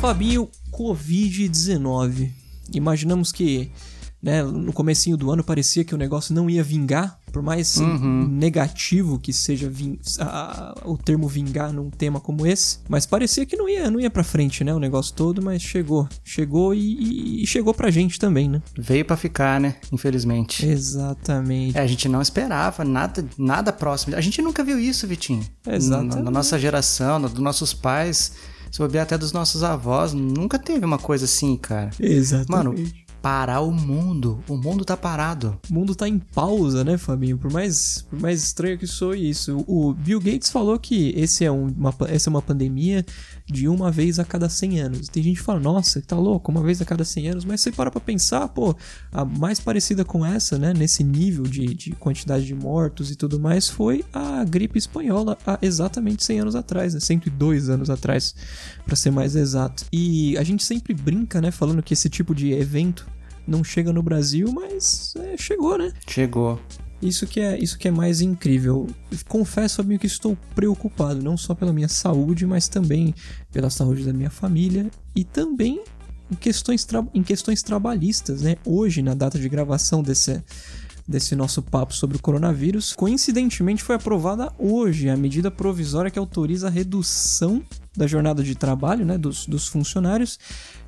Fabinho, Covid-19. Imaginamos que né, no comecinho do ano parecia que o negócio não ia vingar, por mais Uhum. negativo que seja vin- a- a- o termo vingar num tema como esse, mas parecia que não ia, não ia para frente, né, o negócio todo, mas chegou, chegou e, e chegou pra gente também, né? Veio pra ficar, né? Infelizmente. Exatamente. É, a gente não esperava nada, nada próximo. A gente nunca viu isso, Vitinho. Exatamente. Na, na nossa geração, na- dos nossos pais, se bobear até dos nossos avós, nunca teve uma coisa assim, cara. Exatamente. Mano, parar o mundo. O mundo tá parado. O mundo tá em pausa, né, Fabinho? Por mais, por mais estranho que soe isso. O Bill Gates falou que esse é um- uma, essa é uma pandemia de uma vez a cada 100 anos. Tem gente que fala, nossa, tá louco, uma vez a cada 100 anos. Mas você para pra pensar, pô, a mais parecida com essa, né, nesse nível de, de quantidade de mortos e tudo mais, foi a gripe espanhola há exatamente 100 anos atrás, né? 102 anos atrás, pra ser mais exato. E a gente sempre brinca, né, falando que esse tipo de evento não chega no Brasil, mas é, chegou, né? Chegou. Isso que é isso que é mais incrível. Confesso, amigo, que estou preocupado, não só pela minha saúde, mas também pela saúde da minha família e também em questões, em questões trabalhistas, né? Hoje, na data de gravação desse, desse nosso papo sobre o coronavírus, coincidentemente foi aprovada hoje a medida provisória que autoriza a redução da jornada de trabalho, né, dos, dos funcionários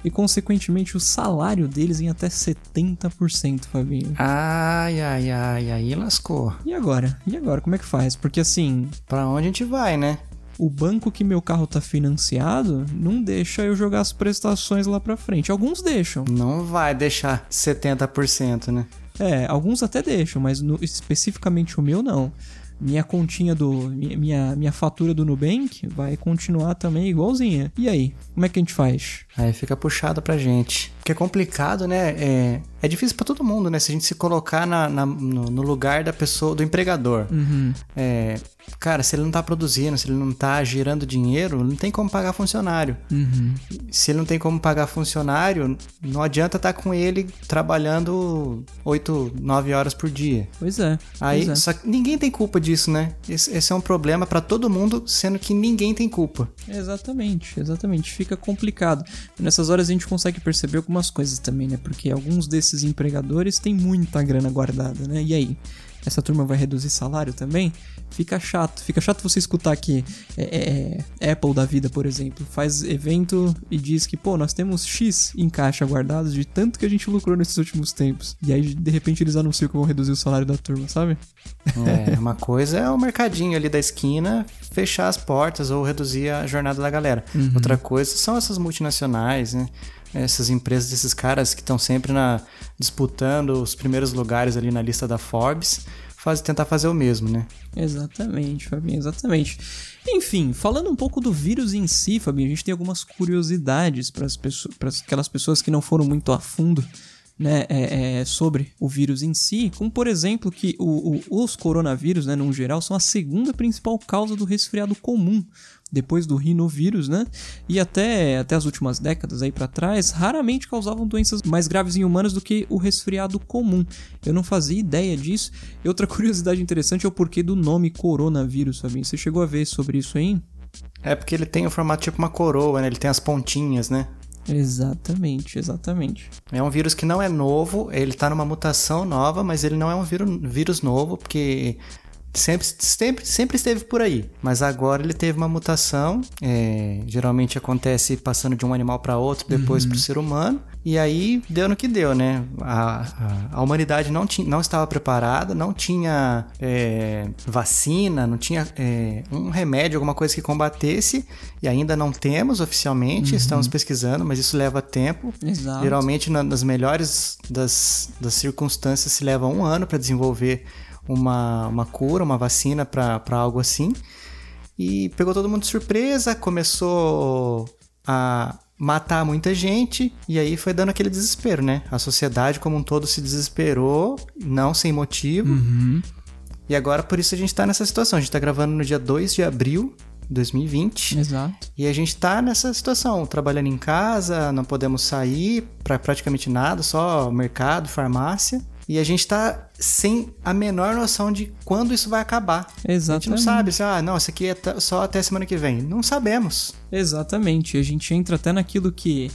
e, consequentemente, o salário deles em até 70%, Fabinho. Ai, ai, ai, aí lascou. E agora? E agora? Como é que faz? Porque assim, Pra onde a gente vai, né? o banco que meu carro tá financiado não deixa eu jogar as prestações lá pra frente. Alguns deixam. Não vai deixar 70%, né? É, alguns até deixam, mas no- especificamente o meu não. Minha continha do. Minha, minha, fatura do Nubank vai continuar também igualzinha. E aí? Como é que a gente faz? Aí fica puxado pra gente. Porque é complicado, né? É, é difícil pra todo mundo, né? Se a gente se colocar na, na- no, no lugar da pessoa, do empregador. Uhum. É, cara, se ele não tá produzindo, se ele não tá girando dinheiro, não tem como pagar funcionário. Uhum. Se ele não tem como pagar funcionário, não adianta estar com ele trabalhando 8, 9 horas por dia. Pois é. Aí, pois é. só que ninguém tem culpa disso, né? Esse, esse é um problema pra todo mundo, sendo que ninguém tem culpa. Exatamente, exatamente. Fica complicado. Nessas horas a gente consegue perceber algumas coisas também, né? Porque alguns desses empregadores têm muita grana guardada, né? E aí? Essa turma vai reduzir salário também? Fica chato. Fica chato você escutar que é, é, é, Apple da vida, por exemplo, faz evento e diz que, pô, nós temos X em caixa guardados de tanto que a gente lucrou nesses últimos tempos. E aí, de repente, eles anunciam que vão reduzir o salário da turma, sabe? É, uma coisa é o mercadinho ali da esquina fechar as portas ou reduzir a jornada da galera. Outra coisa são essas multinacionais, né? Essas empresas desses caras que estão sempre na, disputando os primeiros lugares ali na lista da Forbes, faz, tentar fazer o mesmo, né? Exatamente, Fabinho, exatamente. Enfim, falando um pouco do vírus em si, Fabinho, a gente tem algumas curiosidades para aquelas pessoas que não foram muito a fundo né, é, é, sobre o vírus em si, como por exemplo que o, o, os coronavírus, né, no geral, são a segunda principal causa do resfriado comum, depois do rinovírus, né? E até, até as últimas décadas aí para trás, raramente causavam doenças mais graves em humanos do que o resfriado comum. Eu não fazia ideia disso. E outra curiosidade interessante é o porquê do nome coronavírus, Fabinho. Você chegou a ver sobre isso aí? É porque ele tem o formato tipo uma coroa, né? Ele tem as pontinhas, né? Exatamente, exatamente. É um vírus que não é novo, ele tá numa mutação nova, mas ele não é um vírus, vírus novo, porque sempre, sempre, sempre esteve por aí. Mas agora ele teve uma mutação, é, geralmente acontece passando de um animal para outro, depois para o ser humano, e aí deu no que deu, né? A, a, a humanidade não, tinha, não estava preparada, não tinha é, vacina, não tinha é, um remédio, alguma coisa que combatesse, e ainda não temos oficialmente, estamos pesquisando, mas isso leva tempo. Exato. Geralmente, na- nas melhores das, das circunstâncias, se leva um ano para desenvolver uma, uma cura, uma vacina para algo assim. E pegou todo mundo de surpresa, começou a matar muita gente, e aí foi dando aquele desespero, né? A sociedade como um todo se desesperou, não sem motivo. Uhum. E agora por isso a gente tá nessa situação. A gente tá gravando no dia 2 de abril de 2020. Exato. E a gente tá nessa situação, trabalhando em casa, não podemos sair para praticamente nada, só mercado, farmácia. E a gente tá sem a menor noção de quando isso vai acabar. Exatamente. A gente não sabe se, ah, não, isso aqui é só até semana que vem. Não sabemos. Exatamente. A gente entra até naquilo que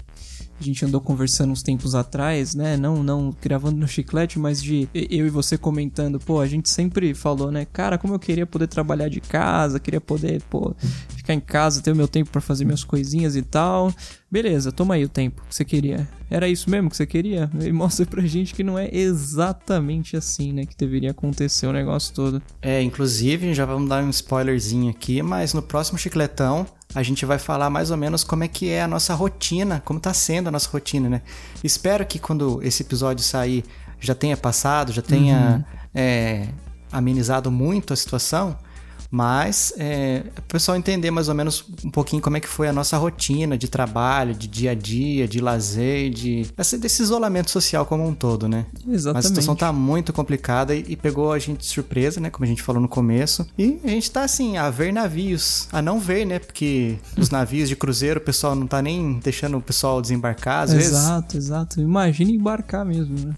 a gente andou conversando uns tempos atrás, né? Não, não gravando no chiclete, mas de eu e você comentando, pô, a gente sempre falou, né? Cara, como eu queria poder trabalhar de casa, queria poder, pô, ficar em casa, ter o meu tempo para fazer minhas coisinhas e tal. Beleza, toma aí o tempo que você queria. Era isso mesmo que você queria? E mostra pra gente que não é exatamente assim, né? Que deveria acontecer o negócio todo. É, inclusive, já vamos dar um spoilerzinho aqui, mas no próximo chicletão a gente vai falar mais ou menos como é que é a nossa rotina, como tá sendo a nossa rotina, né? Espero que quando esse episódio sair já tenha passado, já tenha uhum. é, amenizado muito a situação. Mas é, o pessoal entender mais ou menos um pouquinho como é que foi a nossa rotina de trabalho, de dia a dia, de lazer, de esse, desse isolamento social como um todo, né? Exatamente. Mas a situação tá muito complicada e, e, pegou a gente de surpresa, né? Como a gente falou no começo. E a gente tá assim, a ver navios, a não ver, né? Porque os navios de cruzeiro, o pessoal não tá nem deixando o pessoal desembarcar às exato, vezes. Exato, exato. Imagina embarcar mesmo, né?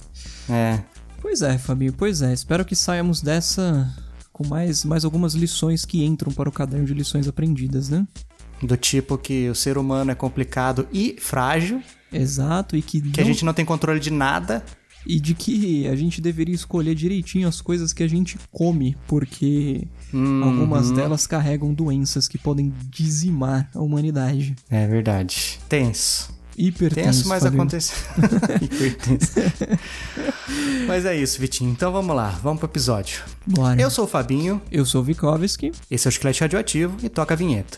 É. Pois é, Fabinho, pois é. Espero que saiamos dessa com mais, mais algumas lições que entram para o caderno de lições aprendidas, né? Do tipo que o ser humano é complicado e frágil. Exato, e que. Que não... a gente não tem controle de nada. E de que a gente deveria escolher direitinho as coisas que a gente come, porque uhum. algumas delas carregam doenças que podem dizimar a humanidade. É verdade. Tenso. Hipertenso. Tenso, mas acontece. Hipertenso. mas é isso, Vitinho. Então vamos lá, vamos pro episódio. Bora. Eu sou o Fabinho. Eu sou o Vikovski. Esse é o Chiclete Radioativo e toca a vinheta.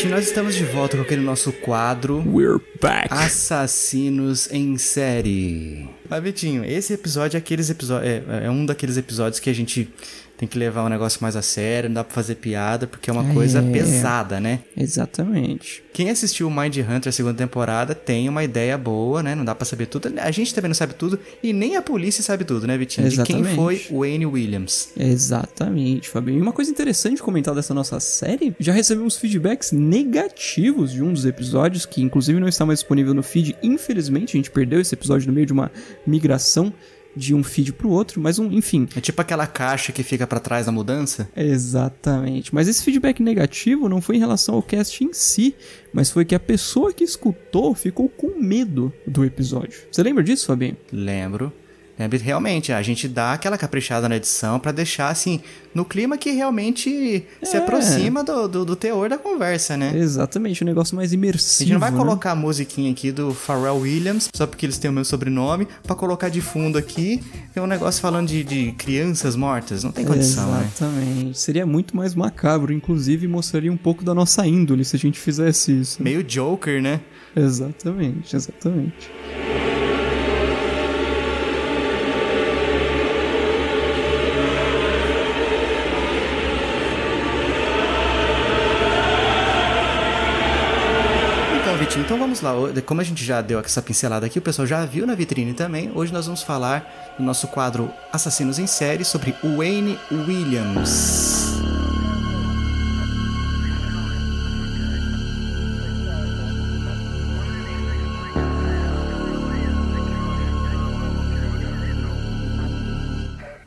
Vitinho, nós estamos de volta com aquele nosso quadro. We're back. Assassinos em série. Mas, Vitinho, esse episódio é aqueles episódios. É, é um daqueles episódios que a gente tem que levar um negócio mais a sério, não dá pra fazer piada, porque é uma é, coisa pesada, né? Exatamente. Quem assistiu o Mind Hunter segunda temporada tem uma ideia boa, né? Não dá pra saber tudo. A gente também não sabe tudo e nem a polícia sabe tudo, né, Vitinho? Exatamente. De quem foi o Wayne Williams. Exatamente, Fabinho. E uma coisa interessante comentar dessa nossa série, já recebemos feedbacks negativos de um dos episódios, que inclusive não está mais disponível no feed. Infelizmente, a gente perdeu esse episódio no meio de uma migração de um feed pro outro, mas um, enfim. É tipo aquela caixa que fica para trás da mudança? Exatamente. Mas esse feedback negativo não foi em relação ao cast em si, mas foi que a pessoa que escutou ficou com medo do episódio. Você lembra disso, Fabinho? Lembro. Realmente, a gente dá aquela caprichada na edição para deixar assim, no clima que realmente é. se aproxima do, do, do, teor da conversa, né? Exatamente, um negócio mais imersivo. A gente não vai né? colocar a musiquinha aqui do Pharrell Williams, só porque eles têm o meu sobrenome, para colocar de fundo aqui, tem um negócio falando de, de crianças mortas, não tem condição, né? Exatamente. Né? Seria muito mais macabro, inclusive mostraria um pouco da nossa índole se a gente fizesse isso. Meio Joker, né? Exatamente, exatamente. Então vamos lá, como a gente já deu essa pincelada aqui, o pessoal já viu na vitrine também. Hoje nós vamos falar no nosso quadro Assassinos em Série sobre Wayne Williams.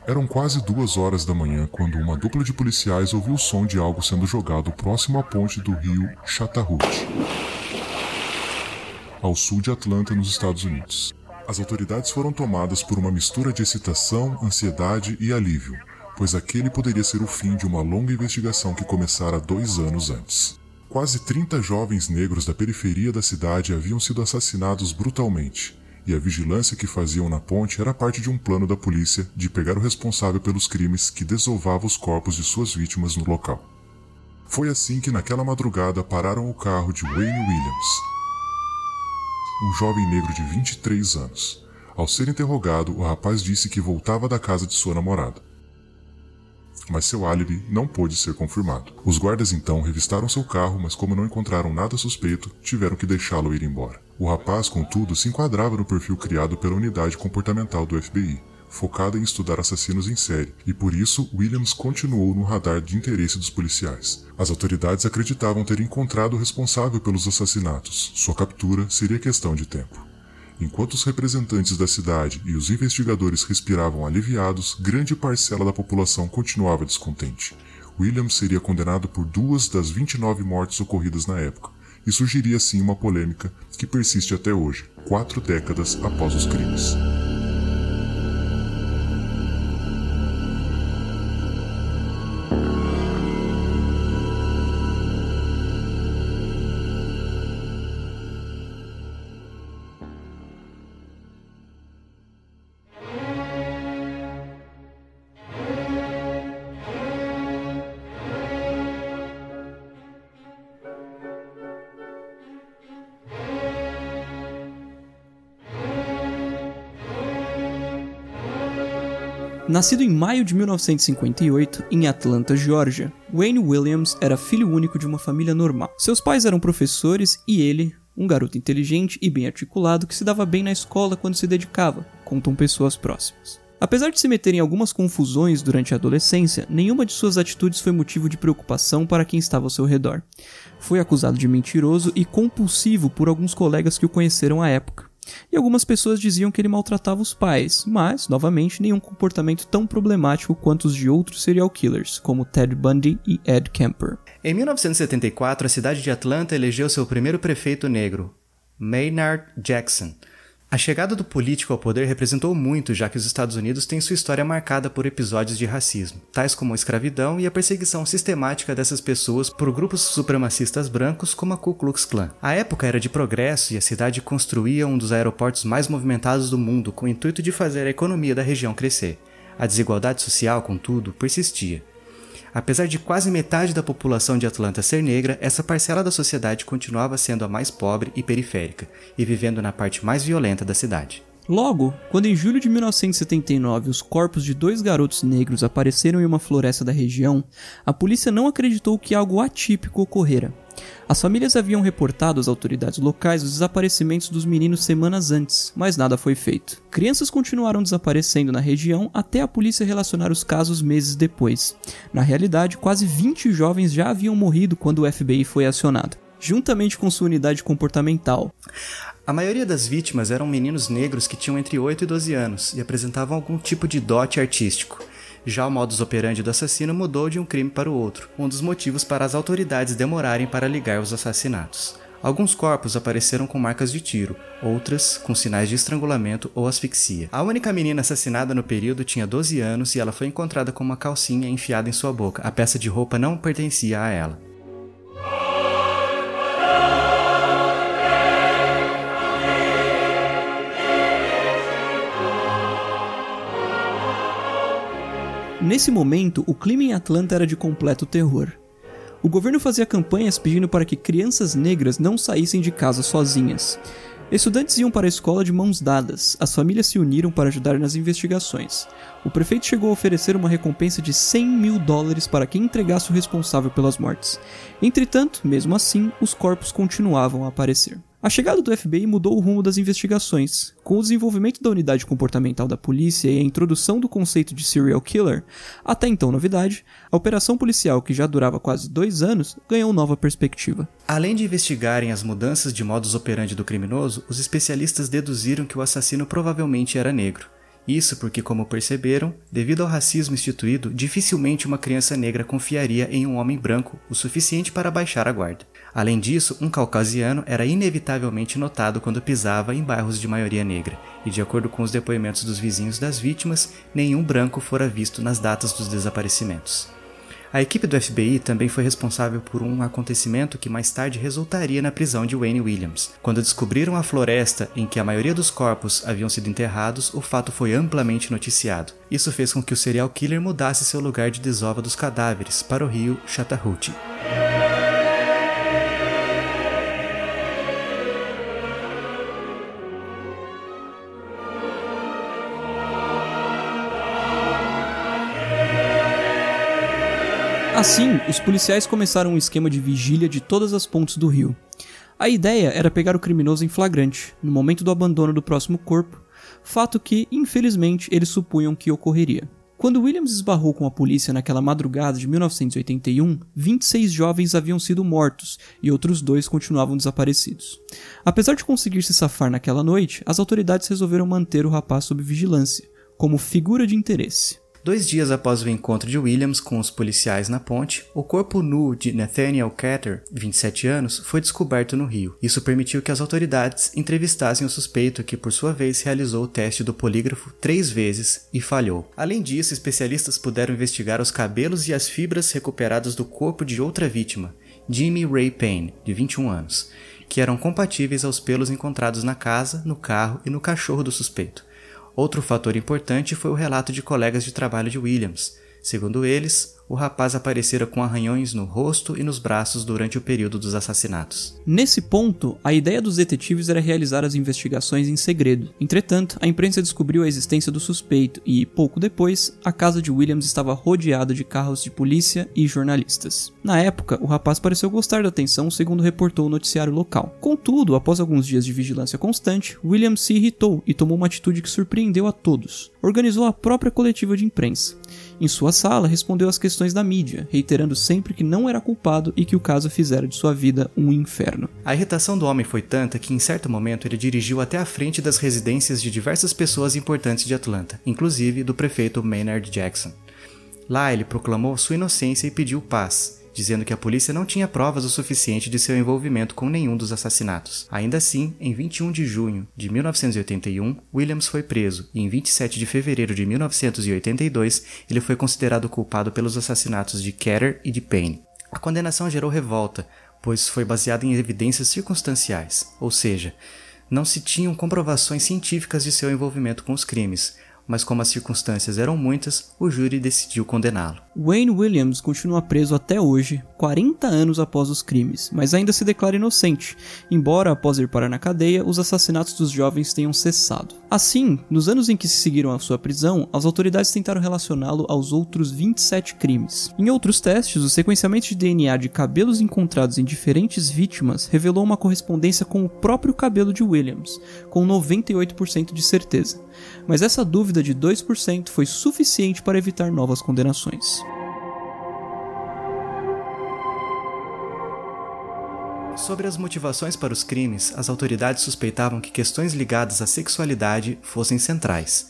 Eram quase duas horas da manhã quando uma dupla de policiais ouviu o som de algo sendo jogado próximo à ponte do rio Chattahoochee ao sul de Atlanta, nos Estados Unidos. As autoridades foram tomadas por uma mistura de excitação, ansiedade e alívio, pois aquele poderia ser o fim de uma longa investigação que começara dois anos antes. Quase 30 jovens negros da periferia da cidade haviam sido assassinados brutalmente, e a vigilância que faziam na ponte era parte de um plano da polícia de pegar o responsável pelos crimes que desovava os corpos de suas vítimas no local. Foi assim que naquela madrugada pararam o carro de Wayne Williams, um jovem negro de 23 anos. Ao ser interrogado, o rapaz disse que voltava da casa de sua namorada. mas seu álibi não pôde ser confirmado. Os guardas então revistaram seu carro, mas como não encontraram nada suspeito, tiveram que deixá-lo ir embora. O rapaz, contudo, se enquadrava no perfil criado pela unidade comportamental do FBI, focada em estudar assassinos em série, e por isso Williams continuou no radar de interesse dos policiais. As autoridades acreditavam ter encontrado o responsável pelos assassinatos. Sua captura seria questão de tempo. Enquanto os representantes da cidade e os investigadores respiravam aliviados, grande parcela da população continuava descontente. Williams seria condenado por duas das 29 mortes ocorridas na época, e surgiria assim uma polêmica que persiste até hoje, quatro décadas após os crimes. Nascido em maio de 1958 em Atlanta, Georgia, Wayne Williams era filho único de uma família normal. Seus pais eram professores e ele, um garoto inteligente e bem articulado que se dava bem na escola quando se dedicava, contam pessoas próximas. Apesar de se meter em algumas confusões durante a adolescência, nenhuma de suas atitudes foi motivo de preocupação para quem estava ao seu redor. Foi acusado de mentiroso e compulsivo por alguns colegas que o conheceram à época. E algumas pessoas diziam que ele maltratava os pais, mas, novamente, nenhum comportamento tão problemático quanto os de outros serial killers, como Ted Bundy e Ed Kemper. Em 1974, a cidade de Atlanta elegeu seu primeiro prefeito negro, Maynard Jackson. A chegada do político ao poder representou muito, já que os Estados Unidos têm sua história marcada por episódios de racismo, tais como a escravidão e a perseguição sistemática dessas pessoas por grupos supremacistas brancos como a Ku Klux Klan. A época era de progresso e a cidade construía um dos aeroportos mais movimentados do mundo com o intuito de fazer a economia da região crescer. A desigualdade social, contudo, persistia. Apesar de quase metade da população de Atlanta ser negra, essa parcela da sociedade continuava sendo a mais pobre e periférica, e vivendo na parte mais violenta da cidade. Logo, quando em julho de 1979 os corpos de dois garotos negros apareceram em uma floresta da região, a polícia não acreditou que algo atípico ocorrera. As famílias haviam reportado às autoridades locais os desaparecimentos dos meninos semanas antes, mas nada foi feito. Crianças continuaram desaparecendo na região até a polícia relacionar os casos meses depois. Na realidade, quase 20 jovens já haviam morrido quando o FBI foi acionado, juntamente com sua unidade comportamental. A maioria das vítimas eram meninos negros que tinham entre 8 e 12 anos e apresentavam algum tipo de dote artístico. Já o modus operandi do assassino mudou de um crime para o outro, um dos motivos para as autoridades demorarem para ligar os assassinatos. Alguns corpos apareceram com marcas de tiro, outras com sinais de estrangulamento ou asfixia. A única menina assassinada no período tinha 12 anos e ela foi encontrada com uma calcinha enfiada em sua boca. A peça de roupa não pertencia a ela. Nesse momento, o clima em Atlanta era de completo terror. O governo fazia campanhas pedindo para que crianças negras não saíssem de casa sozinhas. Estudantes iam para a escola de mãos dadas, as famílias se uniram para ajudar nas investigações. O prefeito chegou a oferecer uma recompensa de 100 mil dólares para quem entregasse o responsável pelas mortes. Entretanto, mesmo assim, os corpos continuavam a aparecer. A chegada do FBI mudou o rumo das investigações. Com o desenvolvimento da unidade comportamental da polícia e a introdução do conceito de serial killer, até então novidade, a operação policial, que já durava quase dois anos, ganhou nova perspectiva. Além de investigarem as mudanças de modus operandi do criminoso, os especialistas deduziram que o assassino provavelmente era negro. Isso porque, como perceberam, devido ao racismo instituído, dificilmente uma criança negra confiaria em um homem branco o suficiente para baixar a guarda. Além disso, um caucasiano era inevitavelmente notado quando pisava em bairros de maioria negra, e de acordo com os depoimentos dos vizinhos das vítimas, nenhum branco fora visto nas datas dos desaparecimentos. A equipe do FBI também foi responsável por um acontecimento que mais tarde resultaria na prisão de Wayne Williams. Quando descobriram a floresta em que a maioria dos corpos haviam sido enterrados, o fato foi amplamente noticiado. Isso fez com que o serial killer mudasse seu lugar de desova dos cadáveres para o rio Chattahoochee. Assim, os policiais começaram um esquema de vigília de todas as pontes do rio. A ideia era pegar o criminoso em flagrante, no momento do abandono do próximo corpo, fato que, infelizmente, eles supunham que ocorreria. Quando Williams esbarrou com a polícia naquela madrugada de 1981, 26 jovens haviam sido mortos e outros dois continuavam desaparecidos. Apesar de conseguir se safar naquela noite, as autoridades resolveram manter o rapaz sob vigilância, como figura de interesse. Dois dias após o encontro de Williams com os policiais na ponte, o corpo nu de Nathaniel Cater, 27 anos, foi descoberto no rio. Isso permitiu que as autoridades entrevistassem o suspeito que, por sua vez, realizou o teste do polígrafo três vezes e falhou. Além disso, especialistas puderam investigar os cabelos e as fibras recuperados do corpo de outra vítima, Jimmy Ray Payne, de 21 anos, que eram compatíveis aos pelos encontrados na casa, no carro e no cachorro do suspeito. Outro fator importante foi o relato de colegas de trabalho de Williams. Segundo eles, o rapaz aparecera com arranhões no rosto e nos braços durante o período dos assassinatos. Nesse ponto, a ideia dos detetives era realizar as investigações em segredo. Entretanto, a imprensa descobriu a existência do suspeito e, pouco depois, a casa de Williams estava rodeada de carros de polícia e jornalistas. Na época, o rapaz pareceu gostar da atenção, segundo reportou o noticiário local. Contudo, após alguns dias de vigilância constante, Williams se irritou e tomou uma atitude que surpreendeu a todos. Organizou a própria coletiva de imprensa. Em sua sala, respondeu às questões da mídia, reiterando sempre que não era culpado e que o caso fizera de sua vida um inferno. A irritação do homem foi tanta que, em certo momento, ele dirigiu até a frente das residências de diversas pessoas importantes de Atlanta, inclusive do prefeito Maynard Jackson. Lá, ele proclamou sua inocência e pediu paz, dizendo que a polícia não tinha provas o suficiente de seu envolvimento com nenhum dos assassinatos. Ainda assim, em 21 de junho de 1981, Williams foi preso e em 27 de fevereiro de 1982 ele foi considerado culpado pelos assassinatos de Ketter e de Payne. A condenação gerou revolta, pois foi baseada em evidências circunstanciais, ou seja, não se tinham comprovações científicas de seu envolvimento com os crimes, mas como as circunstâncias eram muitas, o júri decidiu condená-lo. Wayne Williams continua preso até hoje, 40 anos após os crimes, mas ainda se declara inocente, embora após ir parar na cadeia, os assassinatos dos jovens tenham cessado. Assim, nos anos em que se seguiram a sua prisão, as autoridades tentaram relacioná-lo aos outros 27 crimes. Em outros testes, o sequenciamento de DNA de cabelos encontrados em diferentes vítimas revelou uma correspondência com o próprio cabelo de Williams, com 98% de certeza. Mas essa dúvida de 2% foi suficiente para evitar novas condenações. Sobre as motivações para os crimes, as autoridades suspeitavam que questões ligadas à sexualidade fossem centrais.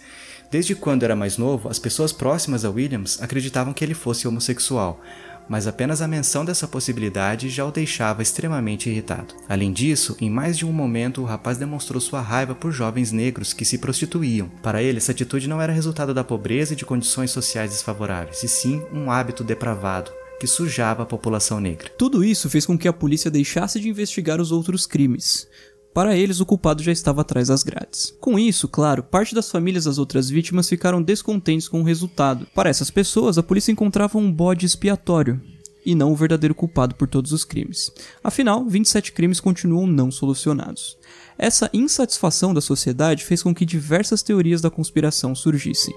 Desde quando era mais novo, as pessoas próximas a Williams acreditavam que ele fosse homossexual, mas apenas a menção dessa possibilidade já o deixava extremamente irritado. Além disso, em mais de um momento o rapaz demonstrou sua raiva por jovens negros que se prostituíam. Para ele, essa atitude não era resultado da pobreza e de condições sociais desfavoráveis, e sim um hábito depravado, que sujava a população negra. Tudo isso fez com que a polícia deixasse de investigar os outros crimes. Para eles, o culpado já estava atrás das grades. Com isso, claro, parte das famílias das outras vítimas ficaram descontentes com o resultado. Para essas pessoas, a polícia encontrava um bode expiatório, e não o verdadeiro culpado por todos os crimes. Afinal, 27 crimes continuam não solucionados. Essa insatisfação da sociedade fez com que diversas teorias da conspiração surgissem.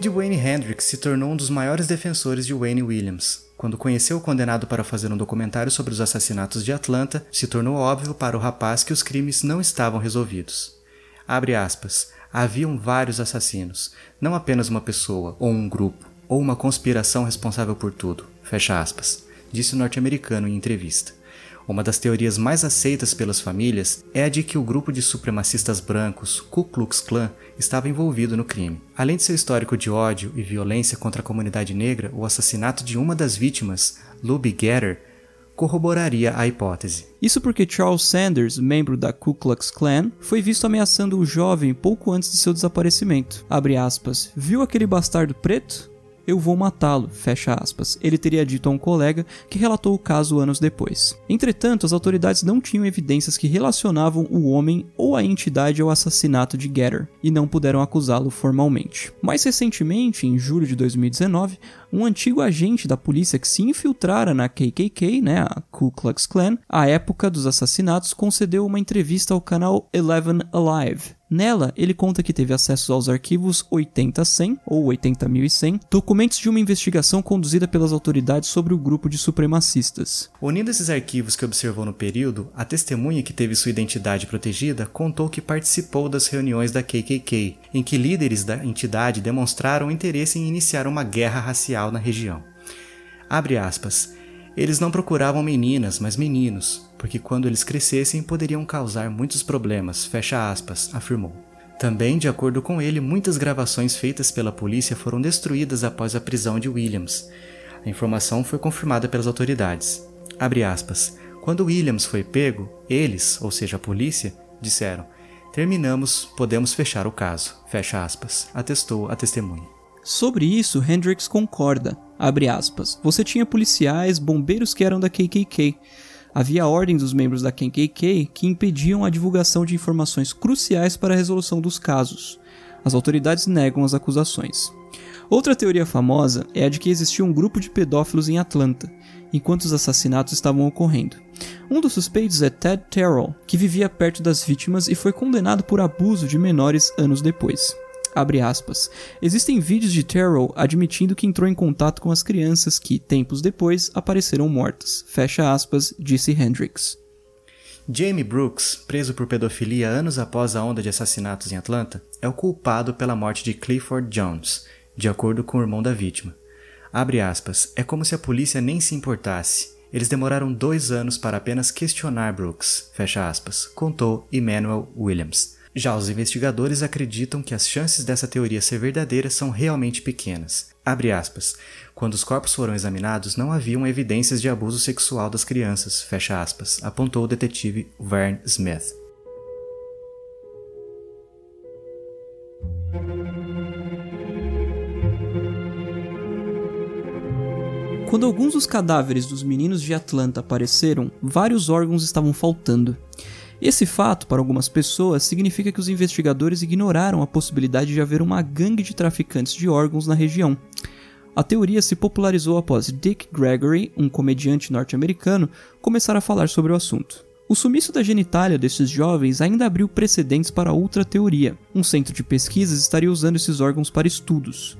Dwayne Hendricks se tornou um dos maiores defensores de Wayne Williams. Quando conheceu o condenado para fazer um documentário sobre os assassinatos de Atlanta, se tornou óbvio para o rapaz que os crimes não estavam resolvidos. Abre aspas. Haviam vários assassinos, não apenas uma pessoa, ou um grupo, ou uma conspiração responsável por tudo. Fecha aspas. Disse o norte-americano em entrevista. Uma das teorias mais aceitas pelas famílias é a de que o grupo de supremacistas brancos, Ku Klux Klan, estava envolvido no crime. Além de seu histórico de ódio e violência contra a comunidade negra, o assassinato de uma das vítimas, Luby Getter, corroboraria a hipótese. Isso porque Charles Sanders, membro da Ku Klux Klan, foi visto ameaçando o jovem pouco antes de seu desaparecimento. Aspas, viu aquele bastardo preto? Eu vou matá-lo, fecha aspas. Ele teria dito a um colega que relatou o caso anos depois. Entretanto, as autoridades não tinham evidências que relacionavam o homem ou a entidade ao assassinato de Getter e não puderam acusá-lo formalmente. Mais recentemente, em julho de 2019, um antigo agente da polícia que se infiltrara na KKK, né, a Ku Klux Klan, à época dos assassinatos, concedeu uma entrevista ao canal Eleven Alive. Nela, ele conta que teve acesso aos arquivos 80-100 ou 80.100, documentos de uma investigação conduzida pelas autoridades sobre o grupo de supremacistas. Unindo esses arquivos que observou no período, a testemunha que teve sua identidade protegida contou que participou das reuniões da KKK, em que líderes da entidade demonstraram interesse em iniciar uma guerra racial na região. Abre aspas. Eles não procuravam meninas, mas meninos, porque quando eles crescessem poderiam causar muitos problemas, fecha aspas, afirmou. Também, de acordo com ele, muitas gravações feitas pela polícia foram destruídas após a prisão de Williams. A informação foi confirmada pelas autoridades. Abre aspas. Quando Williams foi pego, eles, ou seja, a polícia, disseram: Terminamos, podemos fechar o caso. Fecha aspas. Atestou a testemunha. Sobre isso, Hendrix concorda. Aspas. Você tinha policiais, bombeiros que eram da KKK. Havia ordem dos membros da KKK que impediam a divulgação de informações cruciais para a resolução dos casos. As autoridades negam as acusações. Outra teoria famosa é a de que existia um grupo de pedófilos em Atlanta, enquanto os assassinatos estavam ocorrendo. Um dos suspeitos é Ted Terrell, que vivia perto das vítimas e foi condenado por abuso de menores anos depois. Abre aspas. Existem vídeos de Terrell admitindo que entrou em contato com as crianças que, tempos depois, apareceram mortas. Fecha aspas, disse Hendrix. Jamie Brooks, preso por pedofilia anos após a onda de assassinatos em Atlanta, é o culpado pela morte de Clifford Jones, de acordo com o irmão da vítima. Abre aspas, é como se a polícia nem se importasse. Eles demoraram dois anos para apenas questionar Brooks, fecha aspas, contou Emmanuel Williams. Já os investigadores acreditam que as chances dessa teoria ser verdadeira são realmente pequenas. Aspas. Quando os corpos foram examinados, não haviam evidências de abuso sexual das crianças, aspas, apontou o detetive Vern Smith. Quando alguns dos cadáveres dos meninos de Atlanta apareceram, vários órgãos estavam faltando. Esse fato, para algumas pessoas, significa que os investigadores ignoraram a possibilidade de haver uma gangue de traficantes de órgãos na região. A teoria se popularizou após Dick Gregory, um comediante norte-americano, começar a falar sobre o assunto. O sumiço da genitália desses jovens ainda abriu precedentes para outra teoria. Um centro de pesquisas estaria usando esses órgãos para estudos.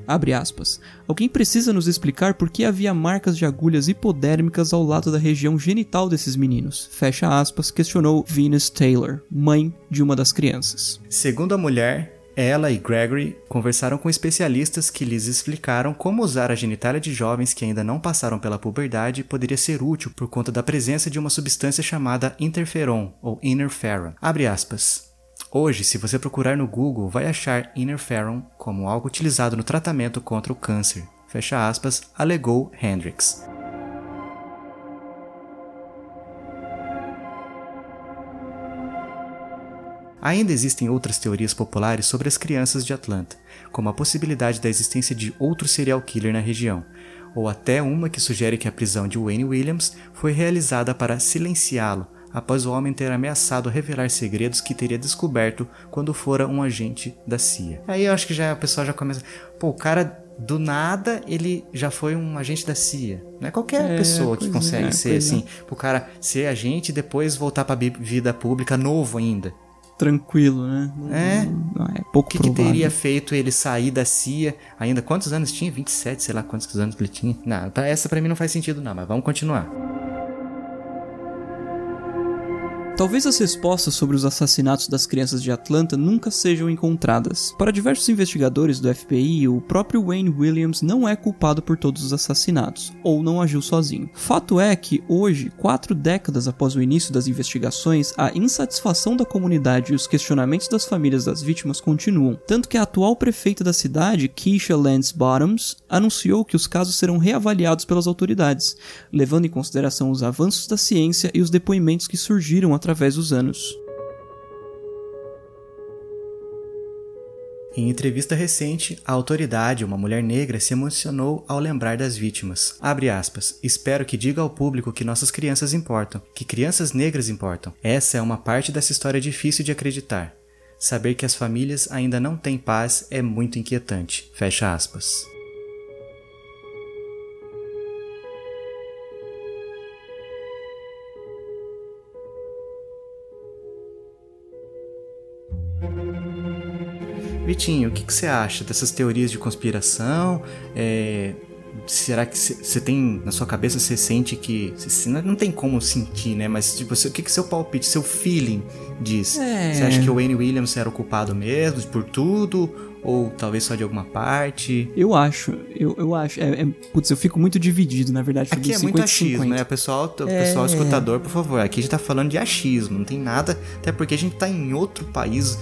Alguém precisa nos explicar por que havia marcas de agulhas hipodérmicas ao lado da região genital desses meninos. Fecha aspas, questionou Venus Taylor, mãe de uma das crianças. Segundo a mulher, ela e Gregory conversaram com especialistas que lhes explicaram como usar a genitália de jovens que ainda não passaram pela puberdade poderia ser útil por conta da presença de uma substância chamada interferon ou interferon. Abre aspas. Hoje, se você procurar no Google, vai achar interferon como algo utilizado no tratamento contra o câncer. Fecha aspas, alegou Hendricks. Ainda existem outras teorias populares sobre as crianças de Atlanta, como a possibilidade da existência de outro serial killer na região, ou até uma que sugere que a prisão de Wayne Williams foi realizada para silenciá-lo após o homem ter ameaçado revelar segredos que teria descoberto quando fora um agente da CIA. Aí eu acho que já o pessoal já começa, pô, o cara do nada ele já foi um agente da CIA. Não é qualquer é, pessoa que consegue é, ser assim, é. o cara ser agente e depois voltar para vida pública novo ainda tranquilo, né? É. Não, é pouco O que, que, teria feito ele sair da CIA? Ainda quantos anos tinha? 27, sei lá quantos anos ele tinha. Não, essa para mim não faz sentido não, mas vamos continuar. Talvez as respostas sobre os assassinatos das crianças de Atlanta nunca sejam encontradas. Para diversos investigadores do FBI, o próprio Wayne Williams não é culpado por todos os assassinatos, ou não agiu sozinho. Fato é que, hoje, quatro décadas após o início das investigações, a insatisfação da comunidade e os questionamentos das famílias das vítimas continuam, tanto que a atual prefeita da cidade, Keisha Lance Bottoms, anunciou que os casos serão reavaliados pelas autoridades, levando em consideração os avanços da ciência e os depoimentos que surgiram através através dos anos. Em entrevista recente, a autoridade, uma mulher negra, se emocionou ao lembrar das vítimas. Abre aspas. Espero que diga ao público que nossas crianças importam, que crianças negras importam. Essa é uma parte dessa história difícil de acreditar. Saber que as famílias ainda não têm paz é muito inquietante. Fecha aspas. Vitinho, o que, que você acha dessas teorias de conspiração? É, será que você tem na sua cabeça, você sente que. Cê, não tem como sentir, né? Mas tipo, cê, o que, que seu palpite, seu feeling diz? Você É. acha que o Wayne Williams era o culpado mesmo por tudo? Ou talvez só de alguma parte? Eu acho, eu, eu acho. É, é- putz, eu fico muito dividido, na verdade. Aqui é muito 50, achismo, 50. né? Pessoal, o É. pessoal escutador, por favor. Aqui a gente tá falando de achismo, não tem nada. Até porque a gente tá em outro país,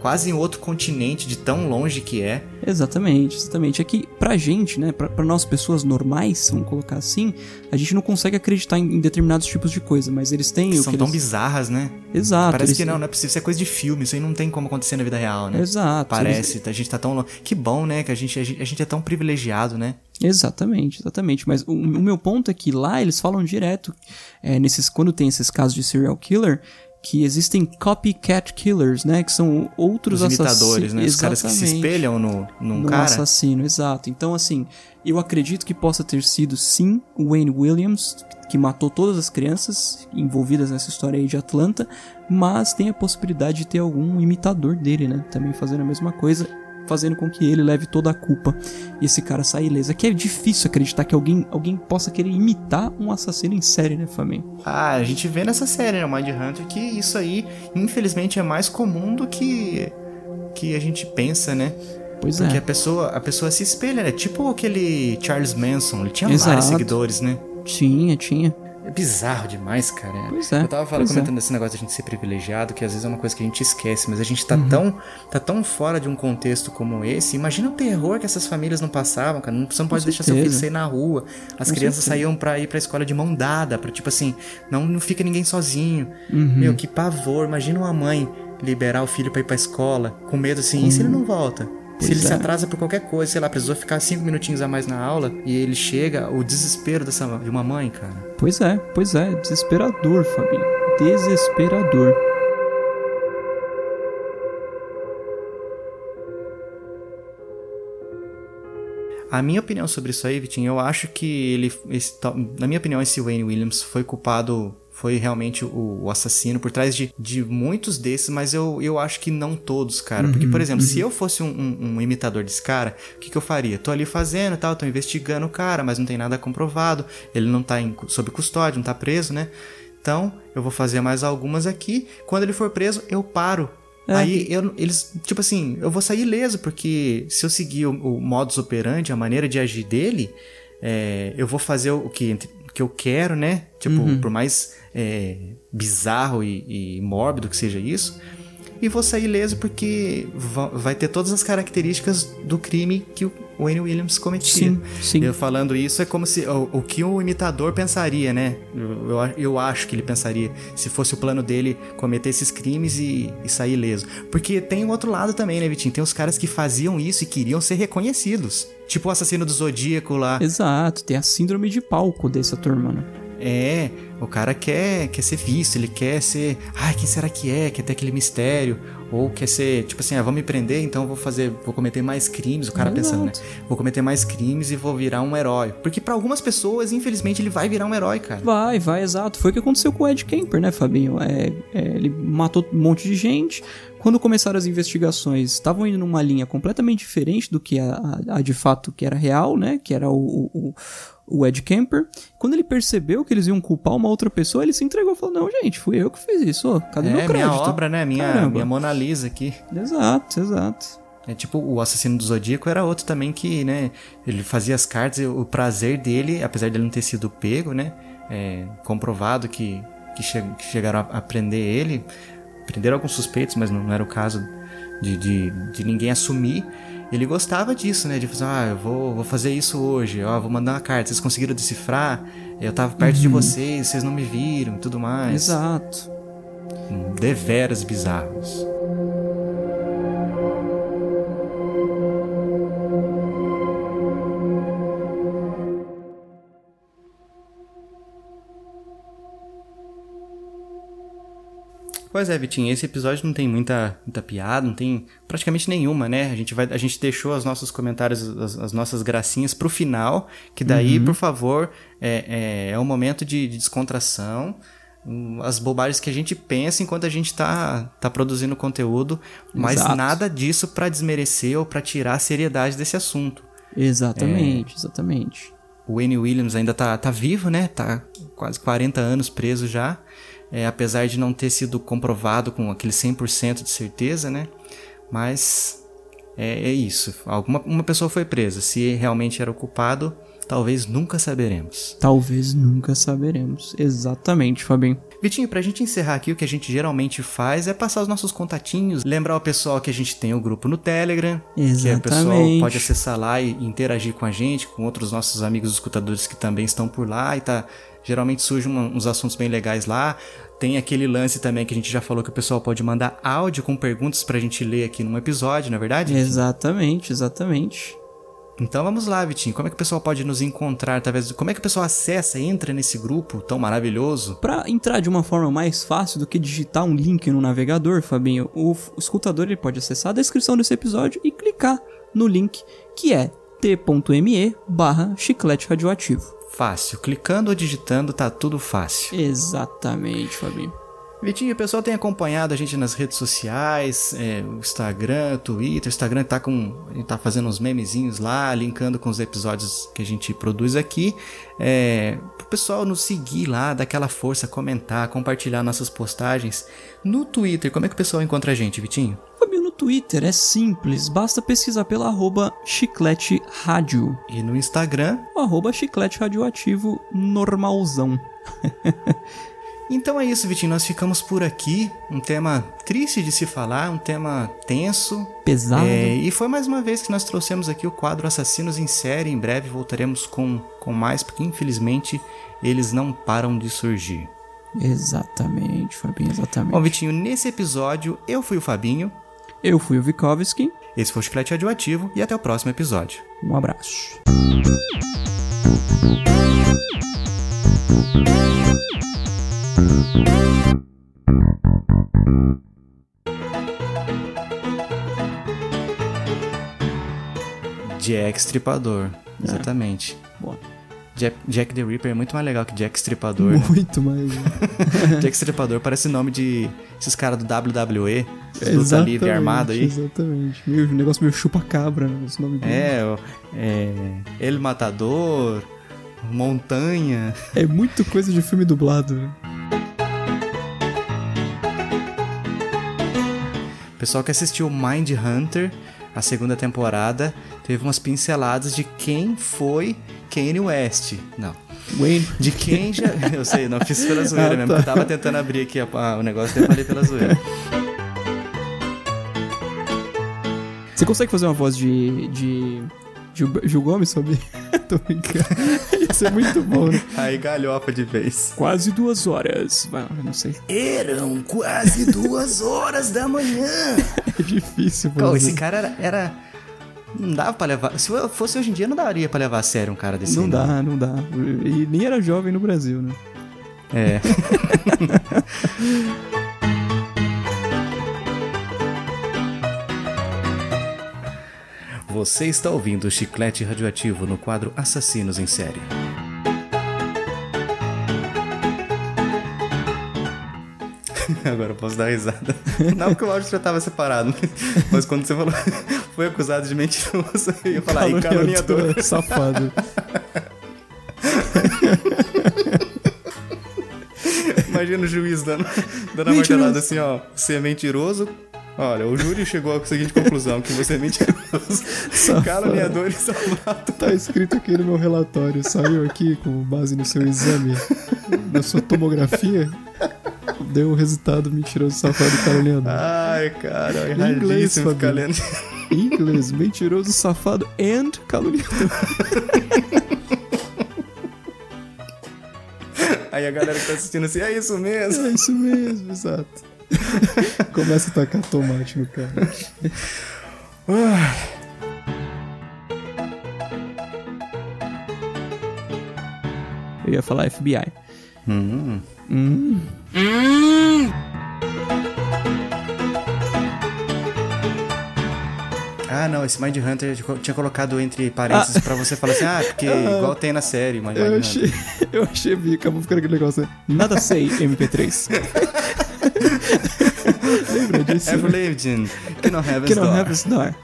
quase em outro continente, de tão longe que é. Exatamente, exatamente. É que pra gente, né, pra, pra nós pessoas normais, vamos colocar assim, a gente não consegue acreditar em, em determinados tipos de coisa, mas eles têm Que o são que tão eles... bizarras, né? Exato. Parece eles que não, têm- não é possível. Isso é coisa de filme, isso aí não tem como acontecer na vida real, né? Exato. Parece, a gente tá tão longe. Que bom, né? Que a gente, a gente, a gente é tão privilegiado, né? Exatamente, exatamente. Mas o, o meu ponto é que lá eles falam direto, é, nesses, quando tem esses casos de serial killer, que existem copycat killers, né? Que são outros Os assassinos. imitadores, né? Os caras que se espelham no, num no cara. assassino, exato. Então, assim, eu acredito que possa ter sido sim Wayne Williams que matou todas as crianças envolvidas nessa história aí de Atlanta, mas tem a possibilidade de ter algum imitador dele, né? Também fazendo a mesma coisa, fazendo com que ele leve toda a culpa e esse cara saia ileso. É que é difícil acreditar que alguém, alguém possa querer imitar um assassino em série, né, Família? Ah, a gente vê nessa série, né? O Mind Hunter, que isso aí, infelizmente, é mais comum do que, que a gente pensa, né? Pois Porque é. a pessoa, a pessoa se espelha, né? Tipo aquele Charles Manson, ele tinha Exato. vários seguidores, né? Tinha, tinha. É bizarro demais, cara. Pois é, Eu tava falando, é. comentando desse negócio de a gente ser privilegiado, que às vezes é uma coisa que a gente esquece, mas a gente tá, Uhum. tão, tá tão fora de um contexto como esse. Imagina o terror que essas famílias não passavam, cara. Não- Você não pode deixar seu filho sair na rua. As Com crianças certeza. saíam pra ir pra escola de mão dada, pra tipo assim, não, não fica ninguém sozinho. Uhum. Meu, que pavor. Imagina uma mãe liberar o filho pra ir pra escola, com medo assim, e se ele não volta? Se ele se é. atrasa por qualquer coisa, sei lá, precisou ficar cinco minutinhos a mais na aula e ele chega, o desespero dessa, de uma mãe, cara. Pois é, pois é. Desesperador, Fabinho. Desesperador. A minha opinião sobre isso aí, Vitinho, eu acho que ele. esse na minha opinião, esse Wayne Williams foi culpado. Foi realmente o, o assassino por trás de, de muitos desses, mas eu, eu acho que não todos, cara. Porque, por exemplo, se eu fosse um, um- um imitador desse cara, o que, que eu faria? Tô ali fazendo tal, tô investigando o cara, mas não tem nada comprovado. Ele não tá em, sob custódia, não tá preso, né? Então, eu vou fazer mais algumas aqui. Quando ele for preso, eu paro. É. Aí eu, eles, tipo assim, eu vou sair ileso, porque se eu seguir o, o modus operandi, a maneira de agir dele, é, eu vou fazer o que, o que eu quero, né? Tipo, por mais é, bizarro e, e mórbido que seja isso. E vou sair ileso porque va- vai ter todas as características do crime que o Wayne Williams cometia. Sim, sim. Eu falando isso é como se. O, o que o imitador pensaria, né? Eu, eu acho que ele pensaria se fosse o plano dele cometer esses crimes e, e sair ileso. Porque tem o outro lado também, né, Vitinho? Tem os caras que faziam isso e queriam ser reconhecidos. Tipo o assassino do Zodíaco lá. Exato, tem a síndrome de palco dessa turma, né? É, o cara quer, quer ser visto, ele quer ser. Ai, quem será que é? Quer ter aquele mistério. Ou quer ser, tipo assim, ah, vão me prender, então eu vou fazer. Vou cometer mais crimes. O cara pensando, né? Vou cometer mais crimes e vou virar um herói. Porque pra algumas pessoas, infelizmente, ele vai virar um herói, cara. Vai, vai, exato. Foi o que aconteceu com o Ed Kemper, né, Fabinho? É, é, ele matou um monte de gente. Quando começaram as investigações, estavam indo numa linha completamente diferente do que a, a- a de fato que era real, né? Que era o, o, o- o Ed Kemper. Quando ele percebeu que eles iam culpar uma outra pessoa, ele se entregou e falou: Não, gente, fui eu que fiz isso. Ô, cadê meu é, crédito? minha obra, né? Minha, Caramba. minha Mona Lisa aqui. Exato, exato. É tipo, o assassino do Zodíaco era outro também que, né? Ele fazia as cartas e o prazer dele, apesar dele não ter sido pego, né? É, comprovado que, que, che- que chegaram a, a prender ele. Prenderam alguns suspeitos, mas não, não era o caso de, de, de ninguém assumir. Ele gostava disso, né? De fazer, ah, eu vou, vou fazer isso hoje, ó, vou mandar uma carta. Vocês conseguiram decifrar? Eu tava perto de vocês, vocês não me viram e tudo mais. Exato. Deveras bizarros. Pois é, Vitinho, esse episódio não tem muita, muita piada, não tem praticamente nenhuma, né? A gente, vai, a gente deixou os nossos comentários, as, as nossas gracinhas pro final, que daí, por favor, é, é, é um momento de, de descontração. as bobagens que a gente pensa enquanto a gente tá, tá produzindo conteúdo, mas Exato. nada disso pra desmerecer ou pra tirar a seriedade desse assunto. Exatamente, exatamente. O Wayne Williams ainda tá, tá vivo, né? Tá quase 40 anos preso já. É, apesar de não ter sido comprovado com aquele 100% de certeza, né? Mas é, é isso. Alguma uma pessoa foi presa. Se realmente era o culpado, talvez nunca saberemos. Talvez nunca saberemos. Exatamente, Fabinho. Vitinho, pra gente encerrar aqui, o que a gente geralmente faz é passar os nossos contatinhos, lembrar o pessoal que a gente tem o grupo no Telegram, que o pessoal Exatamente. pode acessar lá e interagir com a gente, com outros nossos amigos escutadores que também estão por lá e tá. Geralmente surgem uns assuntos bem legais lá. Tem aquele lance também que a gente já falou que o pessoal pode mandar áudio com perguntas pra gente ler aqui num episódio, não é verdade? Exatamente, exatamente. Então vamos lá, Vitinho. Como é que o pessoal pode nos encontrar? Talvez, como é que o pessoal acessa, entra nesse grupo tão maravilhoso? Para entrar de uma forma mais fácil do que digitar um link no navegador, Fabinho, o, o escutador ele pode acessar a descrição desse episódio e clicar no link que é t.me barra chiclete radioativo. Fácil. Clicando ou digitando, tá tudo fácil. Exatamente, Fabinho. Vitinho, o pessoal tem acompanhado a gente nas redes sociais, é, o Instagram, o Twitter. O Instagram tá com. A gente tá fazendo uns memezinhos lá, linkando com os episódios que a gente produz aqui. É, pro pessoal nos seguir lá, dar aquela força, comentar, compartilhar nossas postagens. No Twitter, como é que o pessoal encontra a gente, Vitinho? Fabinho, no Twitter é simples, basta pesquisar pela arroba chiclete rádio. E no Instagram. O arroba chiclete radioativo normalzão. Então é isso, Vitinho. Nós ficamos por aqui. Um tema triste de se falar, um tema tenso. Pesado. É, e foi mais uma vez que nós trouxemos aqui o quadro Assassinos em Série. Em breve voltaremos com, com mais, porque infelizmente eles não param de surgir. Exatamente, Fabinho, exatamente. Bom, Vitinho, nesse episódio eu fui o Fabinho, Eu fui o Vikovski, esse foi o Chiclete Radioativo e até o próximo episódio. um abraço. Jack Stripador, exatamente. Boa. Jack, Jack the Ripper é muito mais legal que Jack Stripador. né? Muito mais. Jack Stripador parece nome de esses caras do WWE, esses luta livre armado aí. Exatamente. Meu, um negócio meio chupa-cabra, né? Esse nome dele. É, é. Ele Matador, Montanha. É muito coisa de filme dublado, né? O pessoal que assistiu Mind Hunter, a segunda temporada, teve umas pinceladas de quem foi Kanye West. Não. Wayne. De quem já. Eu sei, não fiz pela zoeira Ah, mesmo. tá. Eu tava tentando abrir aqui a- a- o negócio e falei pela zoeira. Você consegue fazer uma voz de. de. Gil, Gil Gomes, sabe? Tô brincando. Ia ser muito bom, né? Aí galhofa de vez. Quase duas horas. Vai, eu não sei. Eram quase duas horas da manhã. É difícil Pô, fazer. esse cara era, era- Não dava pra levar. Se fosse hoje em dia, não daria pra levar a sério um cara desse. Não aí, dá, não dá. E nem era jovem no Brasil, né? É. Você está ouvindo o Chiclete Radioativo no quadro Assassinos em Série. Agora eu posso dar risada. Não porque o áudio já estava separado, mas quando você falou foi acusado de mentiroso, eu ia falar, e caluniador. Safado. Imagina o juiz dando, dando a martelada assim, ó. Você é mentiroso. Olha, o júri chegou à seguinte conclusão: que você é mentiroso, caluniador e safado. Tá escrito aqui no meu relatório. Saiu aqui com base no seu exame, na sua tomografia. Deu o resultado mentiroso, safado e caluniador. Ai, cara, Em inglês, ficar lendo. Inglês, mentiroso, safado and caluniador. Aí a galera que tá assistindo assim, é isso mesmo. É isso mesmo, exato. Começa a tacar tomate no cara. Eu ia falar FBI. Hum. Hum. Ah, não, esse Mind Hunter tinha colocado entre parênteses ah. pra você falar assim, ah, porque igual tem na série Mind, eu Mind achei, Hunter. Eu achei, vi, acabou ficando aquele negócio. Nada sei, MP3. Lembra disso? Have lived in Cannot Have Cannot Door. Have Door.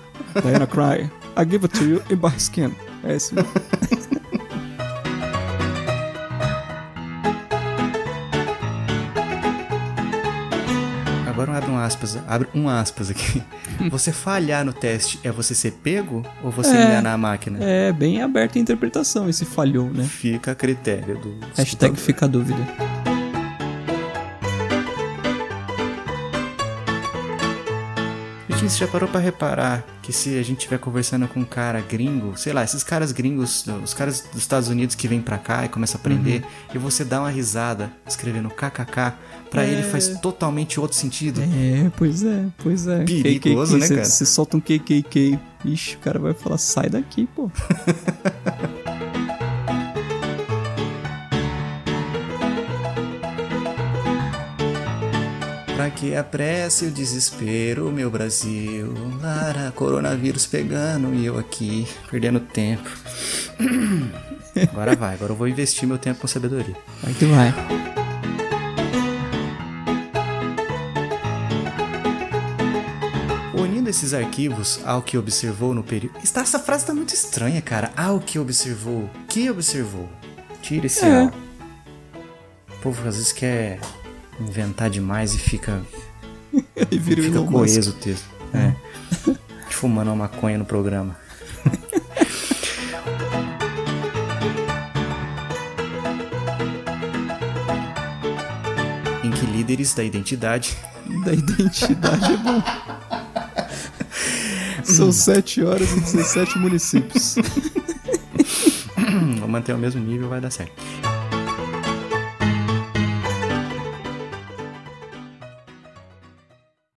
Diana Cry. I give it to you in by skin. É mesmo. Agora abre um aspas, abre um aspas aqui. Você falhar no teste é você ser pego ou você é, enganar a máquina? É bem aberta a interpretação esse falhou, né? Fica a critério do. Hashtag fica a dúvida. Você já parou para reparar que se a gente estiver conversando com um cara gringo, sei lá, esses caras gringos, os caras dos Estados Unidos que vêm pra cá e começam a aprender, uhum. e você dá uma risada escrevendo kkk, pra é... ele faz totalmente outro sentido. É, pois é, pois é. Perigoso, KKK, né, cara? Você solta um KKK, ixi, o cara vai falar, sai daqui, pô. Pra que a pressa e o desespero, meu Brasil? Lara, coronavírus pegando e eu aqui, perdendo tempo. Agora vai, agora eu vou investir meu tempo com sabedoria. Vai que vai. Unindo esses arquivos ao que observou no período. Essa frase tá muito estranha, cara. Ao que observou. Que observou? Tira esse é. O povo às vezes quer inventar demais e fica. e vira fica coeso o texto. É. Fumando uma maconha no programa. em que líderes da identidade. Da identidade é bom. São 7 horas e 17 municípios. Vou manter o mesmo nível, vai dar certo.